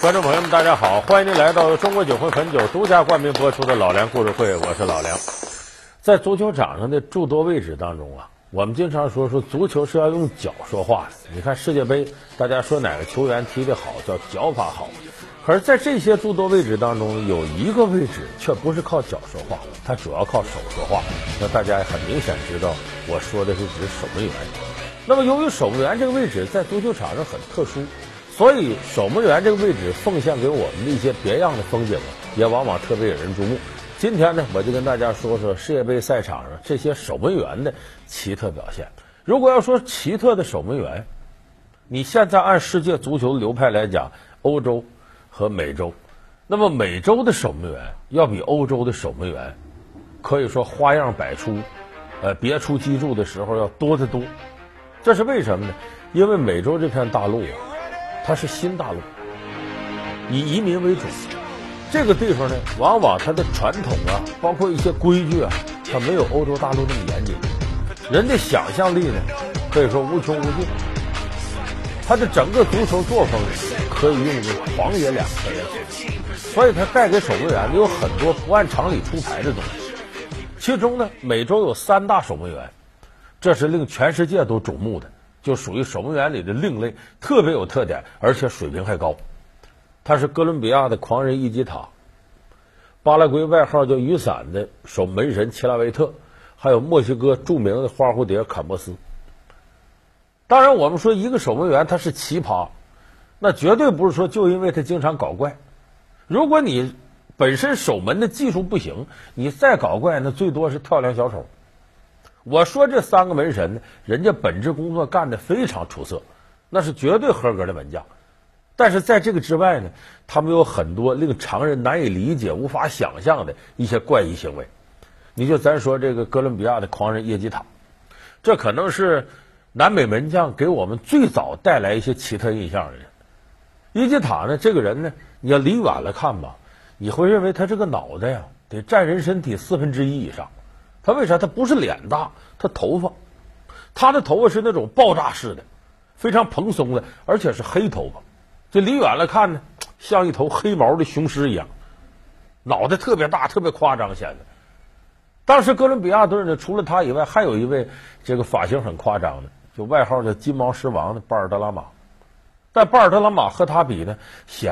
观众朋友们，大家好，欢迎您来到中国酒会汾酒独家冠名播出的《老梁故事会》，我是老梁。在足球场上的诸多位置当中啊，我们经常说说足球是要用脚说话的。你看世界杯，大家说哪个球员踢得好，叫脚法好。可是，在这些诸多位置当中，有一个位置却不是靠脚说话，它主要靠手说话。那大家很明显知道，我说的是指守门员。那么，由于守门员这个位置在足球场上很特殊。所以，守门员这个位置奉献给我们的一些别样的风景，也往往特别引人注目。今天呢，我就跟大家说说世界杯赛场上这些守门员的奇特表现。如果要说奇特的守门员，你现在按世界足球流派来讲，欧洲和美洲，那么美洲的守门员要比欧洲的守门员可以说花样百出，呃，别出机杼的时候要多得多。这是为什么呢？因为美洲这片大陆啊。它是新大陆，以移民为主，这个地方呢，往往它的传统啊，包括一些规矩啊，它没有欧洲大陆那么严谨。人的想象力呢，可以说无穷无尽。他的整个足球作风可以用“狂野”两个字来形容。所以，他带给守门员的有很多不按常理出牌的东西。其中呢，美洲有三大守门员，这是令全世界都瞩目的。就属于守门员里的另类，特别有特点，而且水平还高。他是哥伦比亚的狂人伊基塔，巴拉圭外号叫雨伞的守门神切拉维特，还有墨西哥著名的花蝴蝶坎波斯。当然，我们说一个守门员他是奇葩，那绝对不是说就因为他经常搞怪。如果你本身守门的技术不行，你再搞怪，那最多是跳梁小丑。我说这三个门神呢，人家本职工作干得非常出色，那是绝对合格的门将。但是在这个之外呢，他们有很多令常人难以理解、无法想象的一些怪异行为。你就咱说这个哥伦比亚的狂人耶基塔，这可能是南美门将给我们最早带来一些奇特印象的人。耶基塔呢，这个人呢，你要离远了看吧，你会认为他这个脑袋呀，得占人身体四分之一以上。他为啥？他不是脸大，他头发，他的头发是那种爆炸式的，非常蓬松的，而且是黑头发。这离远了看呢，像一头黑毛的雄狮一样，脑袋特别大，特别夸张显得。当时哥伦比亚队呢，除了他以外，还有一位这个发型很夸张的，就外号叫金毛狮王的巴尔德拉马。但巴尔德拉马和他比呢，显。